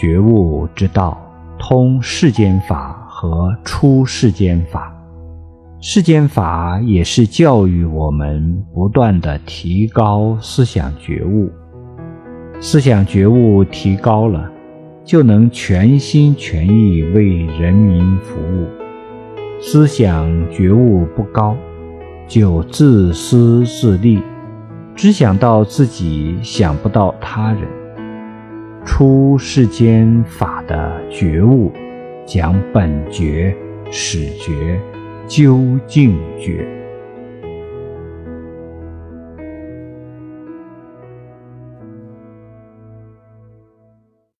觉悟之道，通世间法和出世间法。世间法也是教育我们不断的提高思想觉悟，思想觉悟提高了，就能全心全意为人民服务；思想觉悟不高，就自私自利，只想到自己，想不到他人。出世间法的觉悟，讲本觉、始觉。究竟觉。